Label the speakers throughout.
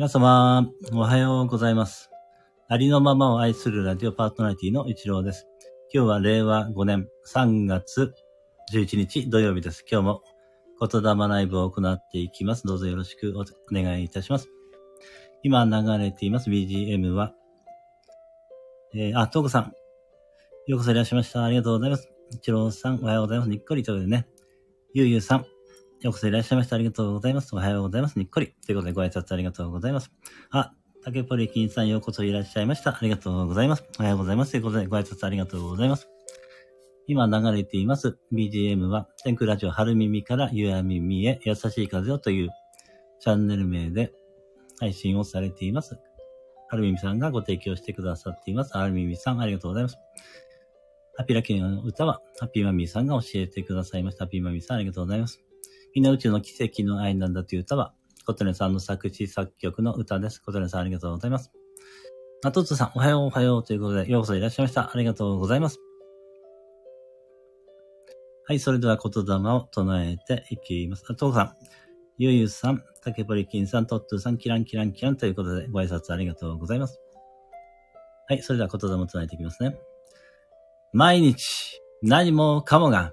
Speaker 1: 皆様、おはようございます。ありのままを愛するラジオパーソナリティの一郎です。今日は令和5年3月11日土曜日です。今日も言霊ライブを行っていきます。どうぞよろしくお願いいたします。今流れています BGM は、えー、あ、トーコさん。ようこそいらっしゃいました。ありがとうございます。一郎さん、おはようございます。にっこりということでね。ゆうゆうさん。ようこそいらっしゃいました。ありがとうございます。おはようございます。にっこり。ということでご挨拶ありがとうございます。あ、竹ポリキンさんようこそいらっしゃいました。ありがとうございます。おはようございます。ということでご挨拶ありがとうございます。今流れています BGM は天空ラジオ春耳から夕闇耳へ優しい風をというチャンネル名で配信をされています。春耳さんがご提供してくださっています。春耳さんありがとうございます。ハッピーラッキーの歌はハッピーマミーさんが教えてくださいました。ハッピーマミーさんありがとうございます。みんな宇宙の奇跡の愛なんだという歌は、コトネさんの作詞作曲の歌です。コトネさんありがとうございます。あトツさん、おはようおはようということで、ようこそいらっしゃいました。ありがとうございます。はい、それでは言霊を唱えていきます。あ、トウさん、ゆうゆうさん、竹堀金さん、トットさん、キランキランキランということで、ご挨拶ありがとうございます。はい、それでは言霊を唱えていきますね。毎日、何もかもが、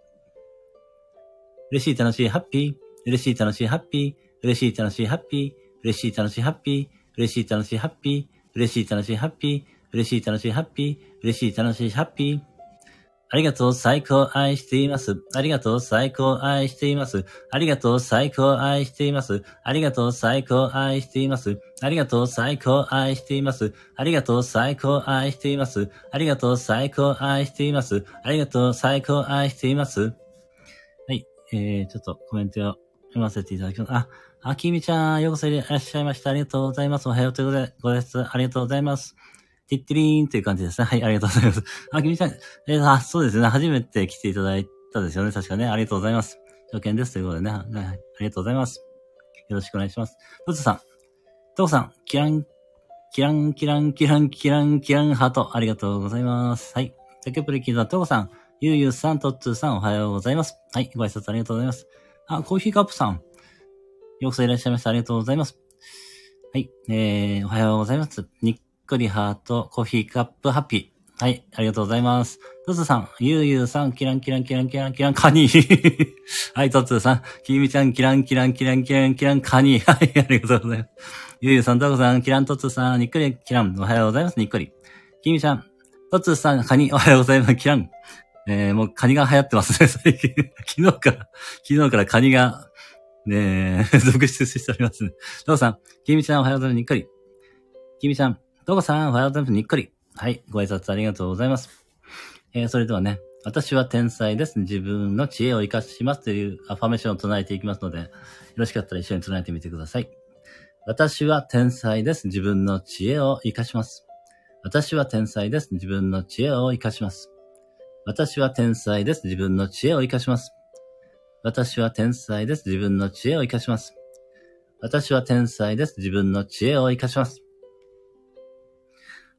Speaker 1: 嬉しい、楽しい、ハッピー。嬉しい、楽しい、ハッピー。嬉しい、楽しい、ハッピー。嬉しい、楽しい、ハッピー。嬉しい、楽しい、ハッピー。嬉しい、楽しい、ハッピー。嬉しい、楽しい、ハッピー。嬉しい、楽しい、ハッピー。ありがとう、最高、愛しています。ありがとう、最高、愛しています。ありがとう、最高、愛しています。ありがとう、最高、愛しています。ありがとう、最高、愛しています。ありがとう、最高、愛しています。ありがとう、最高、愛しています。ありがとう、最高、愛しています。えー、ちょっとコメントを読ませていただきます。あ、あきみちゃん、ようこそいらっしゃいました。ありがとうございます。おはようということで、ご挨拶ありがとうございます。ティッティリーンという感じですね。はい、ありがとうございます。あきみちゃん、えー、あ、そうですね。初めて来ていただいたですよね。確かね。ありがとうございます。条件です。ということでね。はい、ありがとうございます。よろしくお願いします。トツさん、トウさん、キラン、キラン、キラン、キラン、キラン、キラン、ハート。ありがとうございます。はい。テケプリキーザ、トウさん、ゆうゆうさん、トッツーさん、おはようございます。はい。ご挨拶ありがとうございます。あ、コーヒーカップさん、ようこそいらっしゃいました。ありがとうございます。はい。えー、おはようございます。にっこりハート、コーヒーカップハッピー。はい。ありがとうございます。トツさん、ゆうゆうさん、キランキランキランキランキランカニ。はい、トツさん、きみちゃん、キランキランキランキランキランカニ。はい、ありがとうございます。ゆうゆうさん、トコさん、キラントツさん、にっこりキラン。おはようございます。にっこり。きみちゃん、トツさん、カニ。おはようございます。キラン。えー、もうカニが流行ってますね、最近。昨日から、昨日からカニが、ねえ、続出しておりますね。トコさん、きみちゃん、おはようございます。にっこり。きみちゃん、トコさん、おはようございます。にっこり。はい、ご挨拶ありがとうございます。えー、それではね、私は天才です。自分の知恵を活かしますというアファメーションを唱えていきますので、よろしかったら一緒に唱えてみてください。私は天才です。自分の知恵を活かします。私は天才です。自分の知恵を活かします。私は天才です。自分の知恵を活かします。私は天才です。自分の知恵を活かします。私は天才です。自分の知恵を活かします。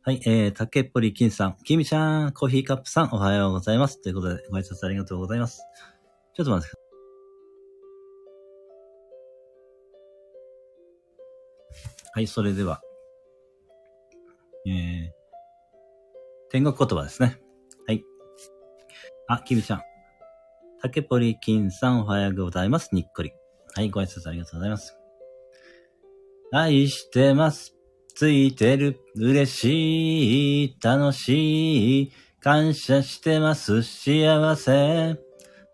Speaker 1: はい、えー、竹っぽり金さん、きみちゃん、コーヒーカップさん、おはようございます。ということで、ご挨拶ありがとうございます。ちょっと待ってください。はい、それでは、えー、天国言葉ですね。あ、きみちゃん。竹っぽり金さん、おはようございます。にっこり。はい、ご挨拶ありがとうございます。愛してます。ついてる、嬉しい、楽しい、感謝してます、幸せ、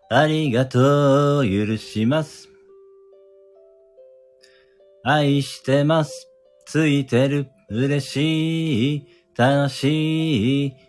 Speaker 1: ありがとう、許します。愛してます、ついてる、嬉しい、楽しい、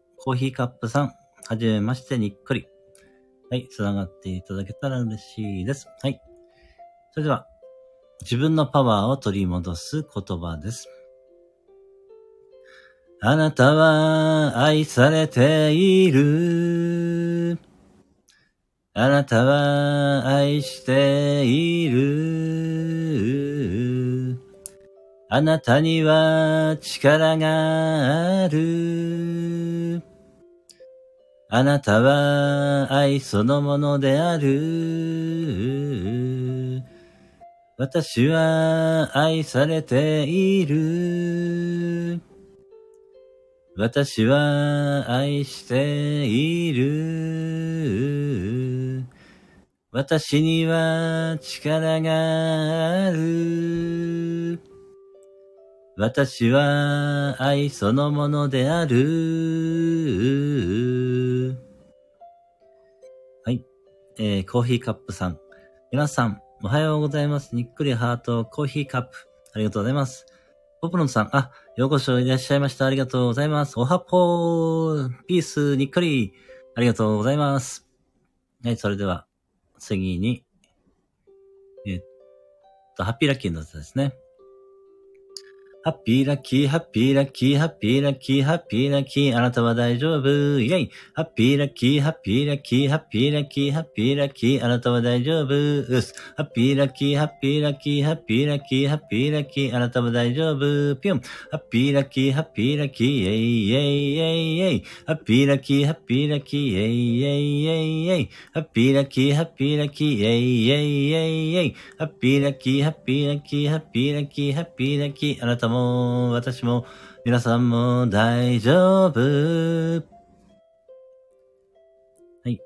Speaker 1: コーヒーカップさん、はじめまして、にっこり。はい、つながっていただけたら嬉しいです。はい。それでは、自分のパワーを取り戻す言葉です。あなたは愛されている。あなたは愛している。あなたには力がある。あなたは愛そのものである。私は愛されている。私は愛している。私には力がある。私は愛そのものである。えー、コーヒーカップさん。皆さん、おはようございます。にっくりハートコーヒーカップ。ありがとうございます。ポプロンさん、あ、ようこそいらっしゃいました。ありがとうございます。おはぽー、ピース、にっくり。ありがとうございます。はい、それでは、次に、えっと、ハッピーラッキーのやつですね。ハッピーラッキー、ハッピーラッキー、ハッピーラッキー、ハッピーラッキー、あなたは大丈夫、イェイ。ハッピーラッキー、ハッピーラッキー、ハッピーラッキー、ハッピーラッキー、あなたは大丈夫、うす。ハッピーラッキー、ハッピーラッキー、ハッピーラッキー、ハッピーラッキー、あなたは大丈夫、ぴょん。ハッピーラッキー、ハッピーラッキー、イェイイェイイェイイェイ。ハッピーラッキー、ハッピーラッキー、イェイイェイイェイイェイ。ハッピーラッキー、ハッピーラッキー、イェイイェイイェイイェイ。ハッピーラッキー、ハッピーラッキー、ハッピーラッキー、ハッピーラッキー、あなたも、私も、皆さんも大丈夫。はい。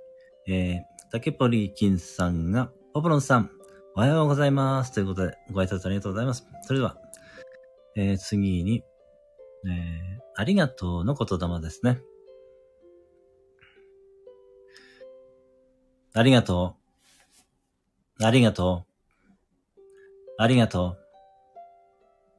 Speaker 1: えー、竹ポリキンさんが、ポポロンさん、おはようございます。ということで、ご挨拶ありがとうございます。それでは、えー、次に、えー、ありがとうの言霊ですね。ありがとう。ありがとう。ありがとう。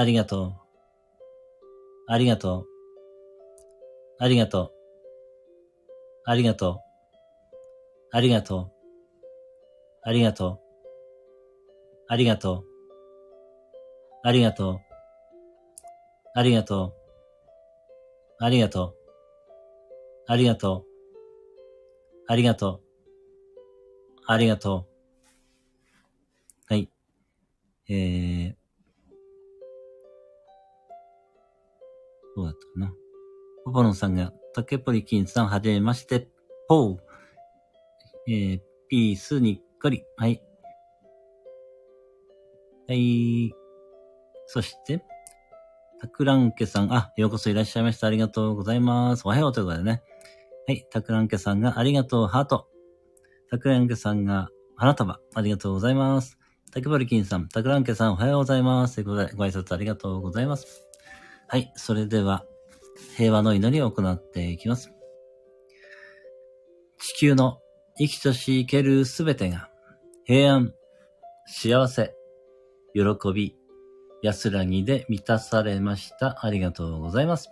Speaker 1: ありがとう。ありがとう。ありがとう。ありがとう。ありがとう。ありがとう。ありがとう。ありがとう。ありがとう。ありがとう。ありがとう。ありがとう。ありがとう。はい。えー、どうだったかな。ポポロンさんが、竹ポリキンさん、はじめまして、ポー。えー、ピースにっこり。はい。はい。そして、タクランケさん、あ、ようこそいらっしゃいました。ありがとうございます。おはようということでね。はい。タクランケさんが、ありがとう、ハート。タクランケさんが、花束。ありがとうございます。タケバリキンさん、タクランケさん、おはようございます。ということで、ご挨拶ありがとうございます。はい。それでは、平和の祈りを行っていきます。地球の生きとし生けるすべてが、平安、幸せ、喜び、安らぎで満たされました。ありがとうございます。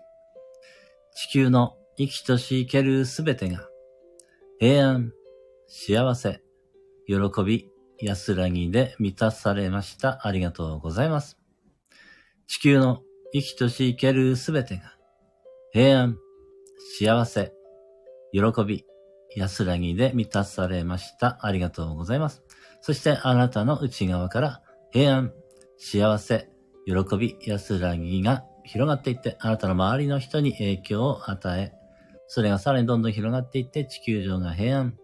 Speaker 1: 地球の生きとし生けるすべてが、平安、幸せ、喜び、安らぎで満たされました。ありがとうございます。地球の生きとし生けるすべてが、平安、幸せ、喜び、安らぎで満たされました。ありがとうございます。そしてあなたの内側から平安、幸せ、喜び、安らぎが広がっていって、あなたの周りの人に影響を与え、それがさらにどんどん広がっていって、地球上が平安、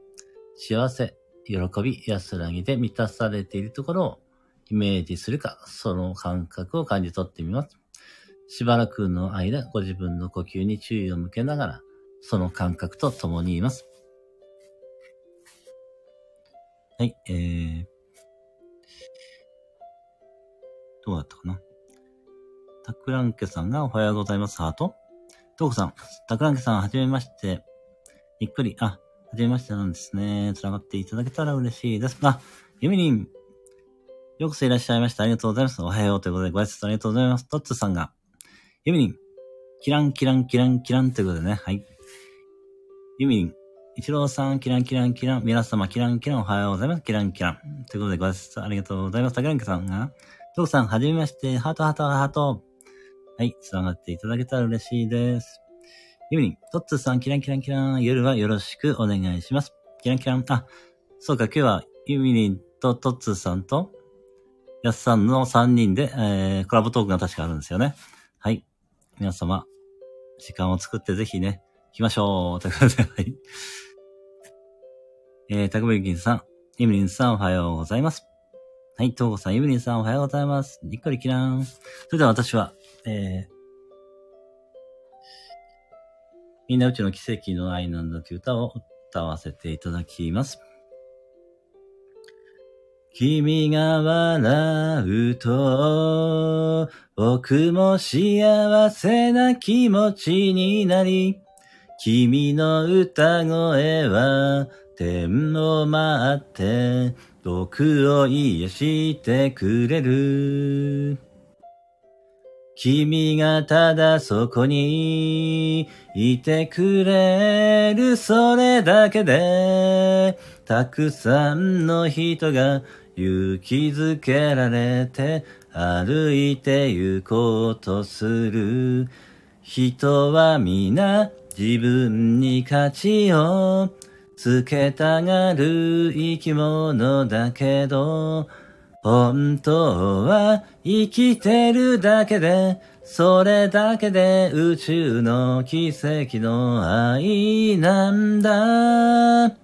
Speaker 1: 幸せ、喜び、安らぎで満たされているところをイメージするか、その感覚を感じ取ってみます。しばらくの間、ご自分の呼吸に注意を向けながら、その感覚と共にいます。はい、えー、どうだったかな？タクランケさんがおはようございます、ハート？トーコさん、タクランケさん、はじめまして。ゆっくり、あ、はじめましてなんですね。繋がっていただけたら嬉しいです。あ、ユミリン、ようこそいらっしゃいました。ありがとうございます。おはようということで、ご挨拶ありがとうございます。トッツさんが、ユミリン、キランキランキランキランということでね、はい。ユミリン、一郎さん、キランキランキラン、皆様、キランキラン、おはようございます。キランキラン。ということで、ご挨拶ありがとうございます。竹中さんが、トーさん、はじめまして。ハートハートハート。はい、繋がっていただけたら嬉しいです。ユミリン、トッツーさん、キランキランキラン。夜はよろしくお願いします。キランキラン。あ、そうか、今日はユミリンとトッツーさんと、ヤスさんの3人で、えー、コラボトークが確かあるんですよね。はい。皆様、時間を作ってぜひね、行きましょう。ということで、はい。えー、タクブリキンさん、ユミリンさんおはようございます。はい、東郷さん、ユミリンさん、おはようございます。にっこりきらん。それでは私は、えー、みんなうちの奇跡の愛なんだという歌を歌わせていただきます。君が笑うと、僕も幸せな気持ちになり、君の歌声は天を待って、毒を癒してくれる。君がただそこにいてくれるそれだけでたくさんの人が勇気づけられて歩いて行こうとする人は皆自分に価値をつけたがる生き物だけど、本当は生きてるだけで、それだけで宇宙の奇跡の愛なんだ。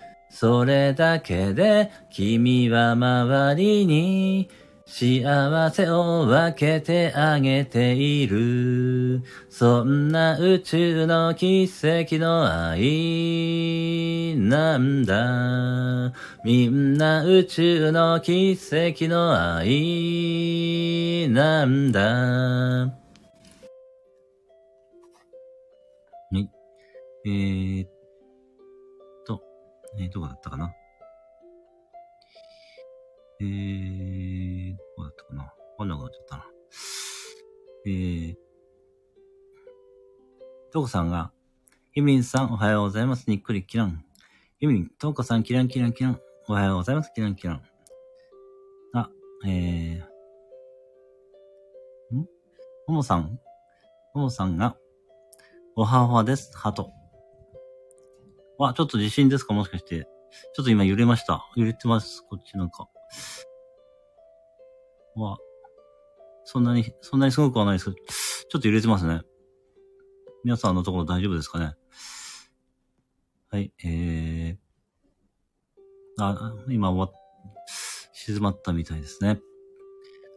Speaker 1: それだけで君は周りに幸せを分けてあげている。そんな宇宙の奇跡の愛なんだ。みんな宇宙の奇跡の愛なんだ。えー、えー、どこだったかな？えー、どうだったかな？わかんなくなっちゃったな。えー、トコさんが、ユミンさんおはようございます。にっくりキラン。ユミン、トコさんキランキランキラン。おはようございます。キランキラン。あ、えー、ん？ももさん？ももさんが、おはおはです。ハート。わ、ちょっと地震ですか？もしかして。ちょっと今揺れました。揺れてます。こっちなんか。まあ、そんなに、そんなにすごくはないですけど、ちょっと揺れてますね。皆さんのところ大丈夫ですかね？はい、えー、あ、今終わ静まったみたいですね。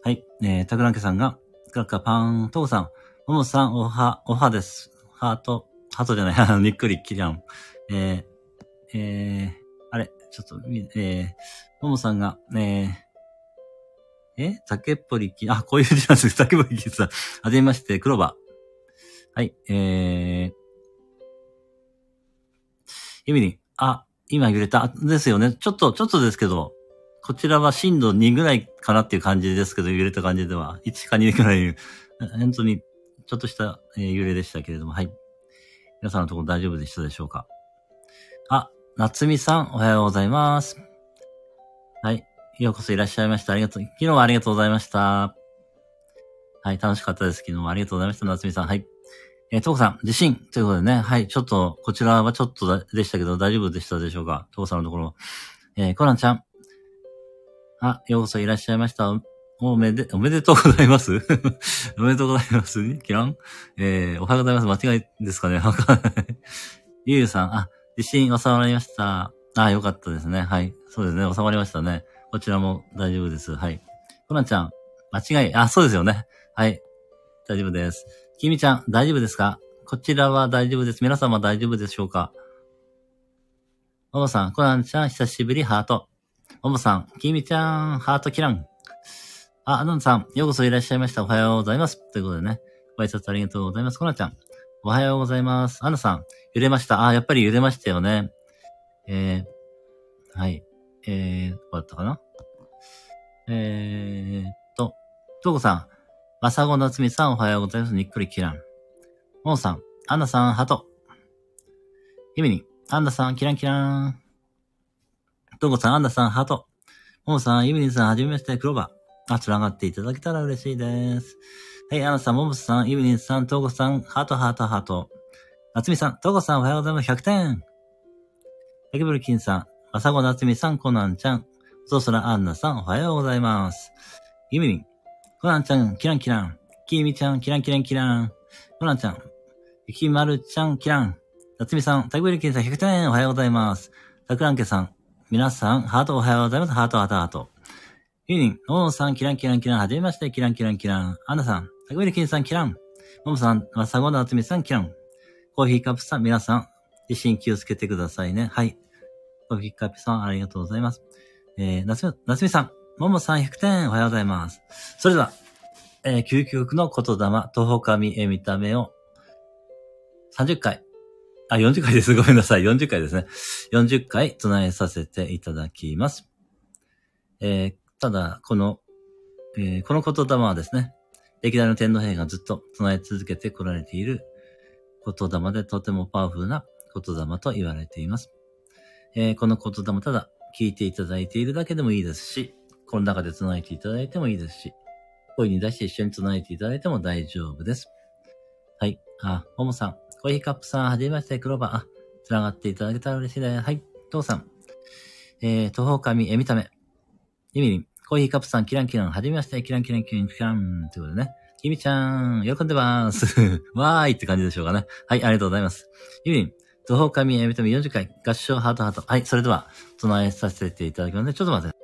Speaker 1: はい、えー、タクランケさんが、クラッカーパーン、トーさん、ももさん、おは、おはです。ハート、ハートじゃない、にっくり、キリャン。えー、えー、あれ、ちょっと、えー、ももさんが、えー、え？竹っぽりき、あ、こういう字なんです 竹っぽりきさん。はじめまして、黒羽。はい、えー。ユミリン、あ、今揺れた。ですよね。ちょっと、ちょっとですけど、こちらは震度2ぐらいかなっていう感じですけど、揺れた感じでは、1か2ぐらい、本当に、ちょっとした、え、揺れでしたけれども、はい。皆さんのところ大丈夫でしたでしょうか？あ、夏美さん、おはようございます。はい。ようこそいらっしゃいました。ありがとう。昨日はありがとうございました。はい、楽しかったです。昨日はありがとうございました。夏美さん。はい。えー、トーコさん、地震ということでね。はい、ちょっと、こちらはちょっとでしたけど、大丈夫でしたでしょうか？トコさんのところ。えー、コナンちゃん。あ、ようこそいらっしゃいました。おめで、おめでとうございます？おめでとうございます？キラン？えー、おはようございます。間違いですかね？わかんない。ゆうゆうさん、あ、地震収まりました。あ、よかったですね。はい。そうですね。収まりましたね。こちらも大丈夫です。はい。コナンちゃん、間違い、あ、そうですよね。はい。大丈夫です。きみちゃん、大丈夫ですか？こちらは大丈夫です。皆様大丈夫でしょうか？ももさん、コナンちゃん、久しぶり、ハート。ももさん、きみちゃん、ハートキラン。あ、アナンさん、ようこそいらっしゃいました。おはようございます。ということでね、ご挨拶ありがとうございます。コナンちゃん、おはようございます。アナさん、揺れました。あ、やっぱり揺れましたよね。えー、はい。えー、どうだったかな？えーっと、トーコさん、まさごなつみさん、おはようございます。にっくりキラン。ももさん、アンナさん、ハト。ゆみに、アンナさん、キランキラン。トーコさん、アンナさん、ハト。ももさん、ゆみにさん、はじめまして、クローバー。あ、つながっていただけたら嬉しいです。はい、アンナさん、ももさん、ゆみにさん、トーコさん、ハート、ハート、ハート。なつみさん、トーコさん、おはようございます。100点。タケブルキンさん、まさごなつみさん、コナンちゃん。そそらアンナさん、おはようございます。ゆみりん、コナンちゃん、キランキラン。きみちゃん、キランキランキラン。コナンちゃん、ゆきまるちゃん、キラン。なつみさん、タケブルキンさん、100点、おはようございます。たくらんけさん、皆さん、ハートおはようございます。ハート、ハート、ハート。ゆりん、ももさん、キランキランキラン。はじめまして、キランキランキラン。アンナさん、タケブルキンさん、キラン。ももさん、まさごなつみさん、キラン。コーヒーカップさん、皆さん、地震気をつけてくださいね。はい。コーヒーカップさん、ありがとうございます。えー、なつみ、なつみさん、ももさん100点、おはようございます。それでは、えー、究極の言霊、徒歩神へ見た目を、30回、あ、40回です。ごめんなさい。40回ですね。40回唱えさせていただきます。えー、ただ、この、えー、この言霊はですね、歴代の天皇陛下がずっと唱え続けてこられている言霊でとてもパワフルな言霊と言われています。えー、この言霊ただ聞いていただいているだけでもいいですし、この中で唱えていただいてもいいですし、声に出して一緒に唱えていただいても大丈夫です。はい。あ、ももさん、コーヒーカップさん、はじめまして、クローバー。あ、繋がっていただけたら嬉しいです。はい。父さん、えー、徒歩神えみため。ゆみりん、コーヒーカップさん、キランキラン、はじめまして、キランキランキランキラン、ということでね。ゆみちゃん、喜んでます。わーいって感じでしょうかね。はい、ありがとうございます。ゆみりん、徒歩神えみため40回、合唱ハートハート。はい、それでは、唱えさせていただきますので、ちょっと待って。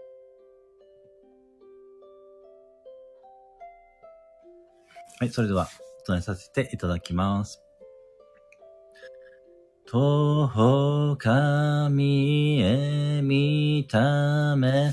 Speaker 1: はい、それでは、唱えさせていただきます。徒歩神へ見ため、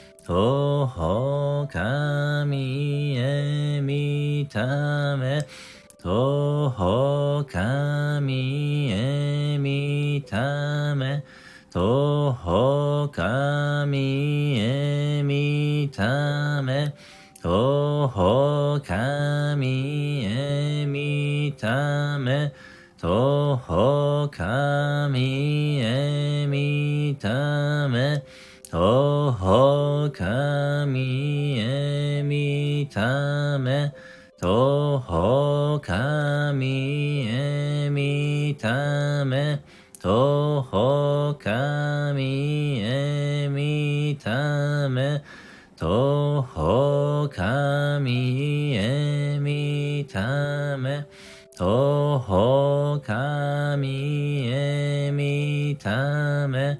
Speaker 1: ほほかみえみため。ほほかみえみため。とほかみえみため。とほかみえみため。とほかみえみため。おほかみえみため、とほかみえみため、とほかみえみため、とほかみえみため、とほかみえみため、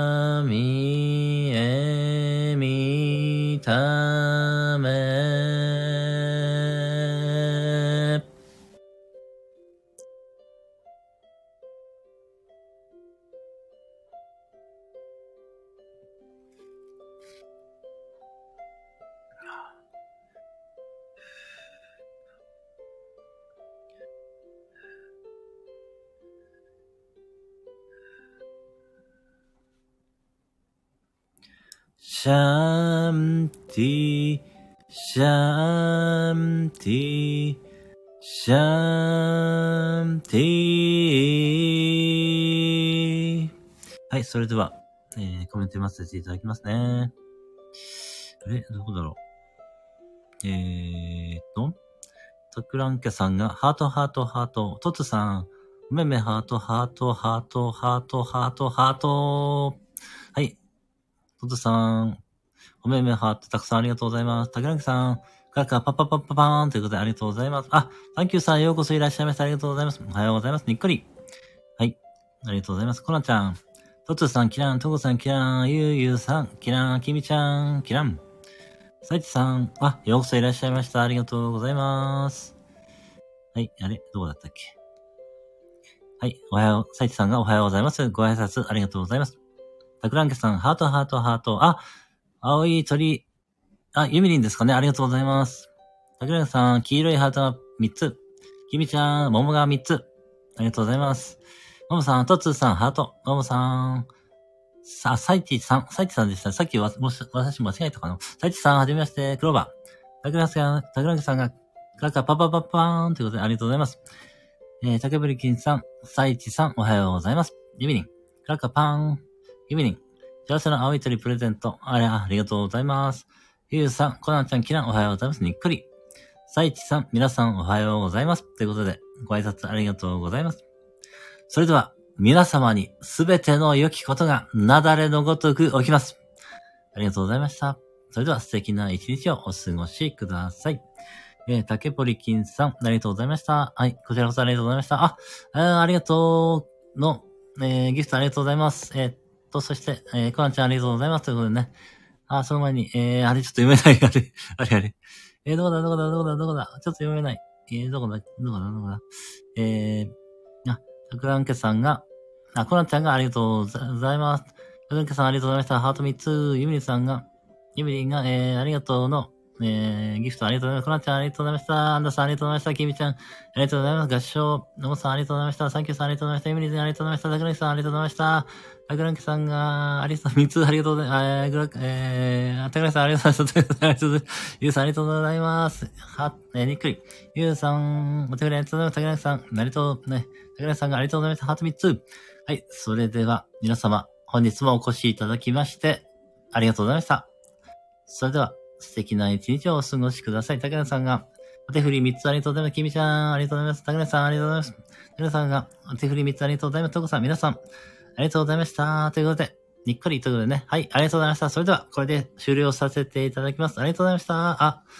Speaker 1: シャンティ、シャンティ、シャンティ。はい、それでは、えー、コメント読ませていただきますね。あれ？どこだろう？えーっと、トクランケさんが、ハートハートハート、トツさん、おめめハートハートハートハートハートハート。はい。トさん、おめめハートたくさんありがとうございます。竹中さん、カカパパパパパーンということでありがとうございます。あ、サンキューさん、ようこそいらっしゃいました。ありがとうございます。おはようございます。にっこり。はい。ありがとうございます。コナちゃん、トツさん、キラン、トコさん、キラン、ゆうゆうさん、キラン、キミちゃん、キラン。サイチさん、あ、ようこそいらっしゃいました。ありがとうございます。はい、あれ？どこだったっけ？はい、おはよう、サイチさんがおはようございます。ご挨拶ありがとうございます。タクランケさん、ハート、ハート、ハート。あ、青い鳥。あ、ユミリンですかねありがとうございます。タクランケさん、黄色いハートが3つ。キミちゃん、桃が3つ。ありがとうございます。モモさん、トツーさん、ハート。モモさん、さ、サイチさん、サイチさんでした。さっきは、もし、私間違えたかなサイチさん、はじめまして、クローバー。タクランケさん、タクランケさんが、クラッカーパパパパーンということでありがとうございます。えー、竹ブリキンさん、サイチさん、おはようございます。ユミリン、クラッカーパーン、ユミリン、幸せの青い鳥プレゼント、あれ、ありがとうございます。ゆうさん、コナンちゃん、キラ、おはようございます。にっくり。サイチさん、皆さん、おはようございます。ということで、ご挨拶ありがとうございます。それでは、皆様にすべての良きことが、なだれのごとく起きます。ありがとうございました。それでは素敵な一日をお過ごしください。えー、竹ポリキンさん、ありがとうございました。はい、こちらこそありがとうございました。あ、あありがとうの、えー、ギフトありがとうございます。えーと、そして、えー、コナンちゃんありがとうございます。ということでね。あ、その前に、えー、あれちょっと読めない、あれ、あれあれ。えー、どこだ、どこだ、どこだ、どこだ。ちょっと読めない。えー、どこだ、どこだ、どこだ。えー、あ、タクランケさんが、あ、コナンちゃんがありがとうございます。タクランケさんありがとうございました。ハート3つ、ユミリさんが、ユミリンが、えー、ありがとうの、えー、ギフトありがとうございます。コナちゃんありがとうございました。アンダさんありがとうございました。キミちゃんありがとうございます。合唱、ノモさんありがとうございました。サンキューさんありがとうございました。エミリーズありがとうございました。ザクラキさんありがとうございました。タクランキさんが、アリスさん3つありがとうございます。えー、グラえー、タクランキさんありがとうございます。ありがとうございます。ユウさんありがとうございます。は、えー、にっくり。ユウさん、お手振りありがとうございます。タクランキさん、なりと、ね、タクランキさんがありがとうございました。ハート3つ。はい、それでは、皆様、本日もお越しいただきまして、ありがとうございました。それでは、素敵な一日をお過ごしください。高田さんが、お手振り3つありがとうございます。きみちゃん、ありがとうございます。高田さん、ありがとうございます。高田さんが、お手振り3つありがとうございます。とこさん、皆さん、ありがとうございました。ということで、にっこりということでね。はい、ありがとうございました。それでは、これで終了させていただきます。ありがとうございました。あ、